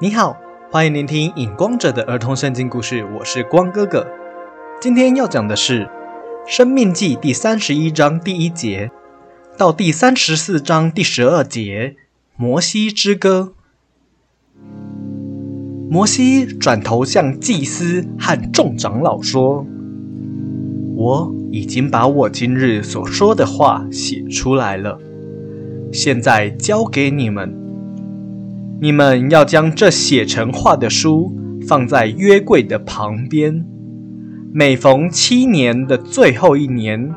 你好，欢迎聆听影光者的儿童圣经故事，我是光哥哥。今天要讲的是《生命记》第三十一章第一节到第三十四章第十二节《摩西之歌》。摩西转头向祭司和众长老说：“我已经把我今日所说的话写出来了，现在交给你们。你们要将这写成画的书放在约柜的旁边。每逢七年的最后一年，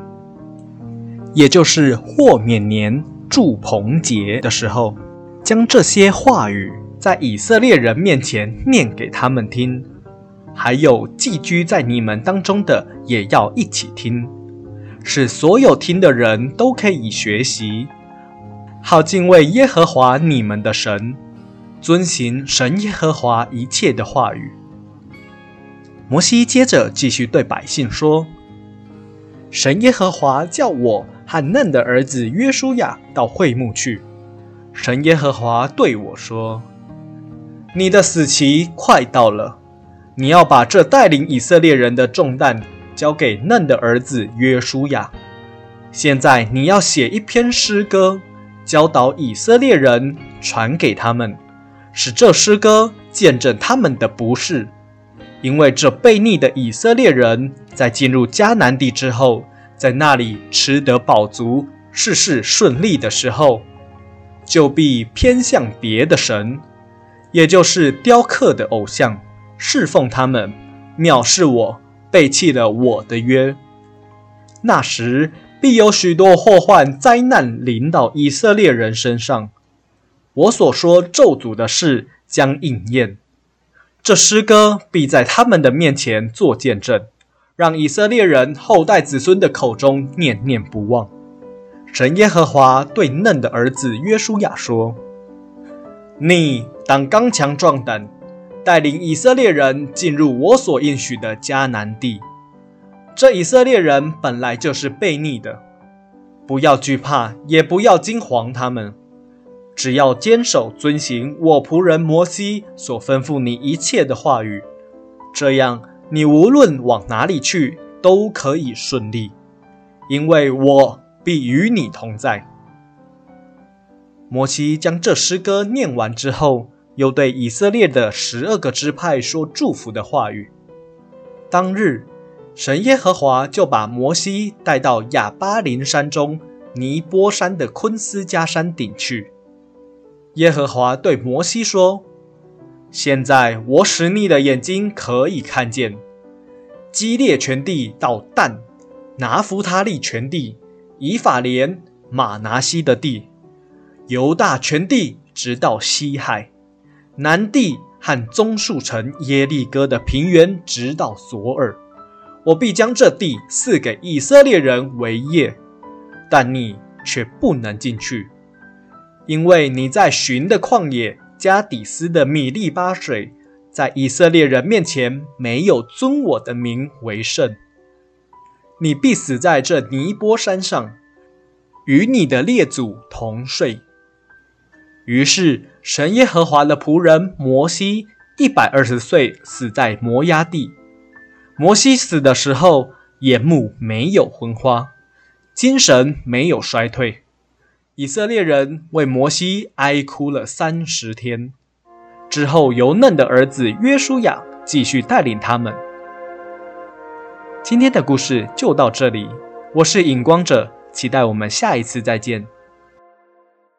也就是豁免年祝棚节的时候，将这些话语。”在以色列人面前念给他们听，还有寄居在你们当中的也要一起听，使所有听的人都可以学习，好敬畏耶和华你们的神，遵行神耶和华一切的话语。摩西接着继续对百姓说：“神耶和华叫我和嫩的儿子约书亚到会幕去。神耶和华对我说。”你的死期快到了，你要把这带领以色列人的重担交给嫩的儿子约书亚。现在你要写一篇诗歌，教导以色列人，传给他们，使这诗歌见证他们的不是。因为这悖逆的以色列人在进入迦南地之后，在那里吃得饱足，事事顺利的时候，就必偏向别的神。也就是雕刻的偶像，侍奉他们，藐视我，背弃了我的约。那时必有许多祸患灾难临到以色列人身上。我所说咒诅的事将应验。这诗歌必在他们的面前做见证，让以色列人后代子孙的口中念念不忘。神耶和华对嫩的儿子约书亚说：“你。”当刚强壮胆，带领以色列人进入我所应许的迦南地。这以色列人本来就是悖逆的，不要惧怕，也不要惊惶他们，只要坚守遵行我仆人摩西所吩咐你一切的话语，这样你无论往哪里去都可以顺利，因为我必与你同在。摩西将这诗歌念完之后。又对以色列的十二个支派说祝福的话语。当日，神耶和华就把摩西带到亚巴林山中尼波山的昆斯加山顶去。耶和华对摩西说：“现在我使你的眼睛可以看见，基列全地到但、拿弗他利全地、以法莲、马拿西的地、犹大全地，直到西海。”南地和棕树城耶利哥的平原，直到索尔，我必将这地赐给以色列人为业，但你却不能进去，因为你在寻的旷野加底斯的米利巴水，在以色列人面前没有尊我的名为圣。你必死在这尼波山上，与你的列祖同睡。于是，神耶和华的仆人摩西一百二十岁死在摩崖地。摩西死的时候，眼目没有昏花，精神没有衰退。以色列人为摩西哀哭了三十天。之后，由嫩的儿子约书亚继续带领他们。今天的故事就到这里，我是影光者，期待我们下一次再见。